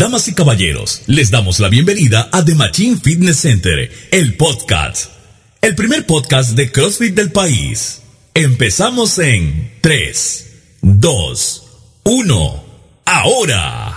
damas y caballeros, les damos la bienvenida a The Machine Fitness Center, el podcast. El primer podcast de CrossFit del país. Empezamos en 3, 2, 1, ahora.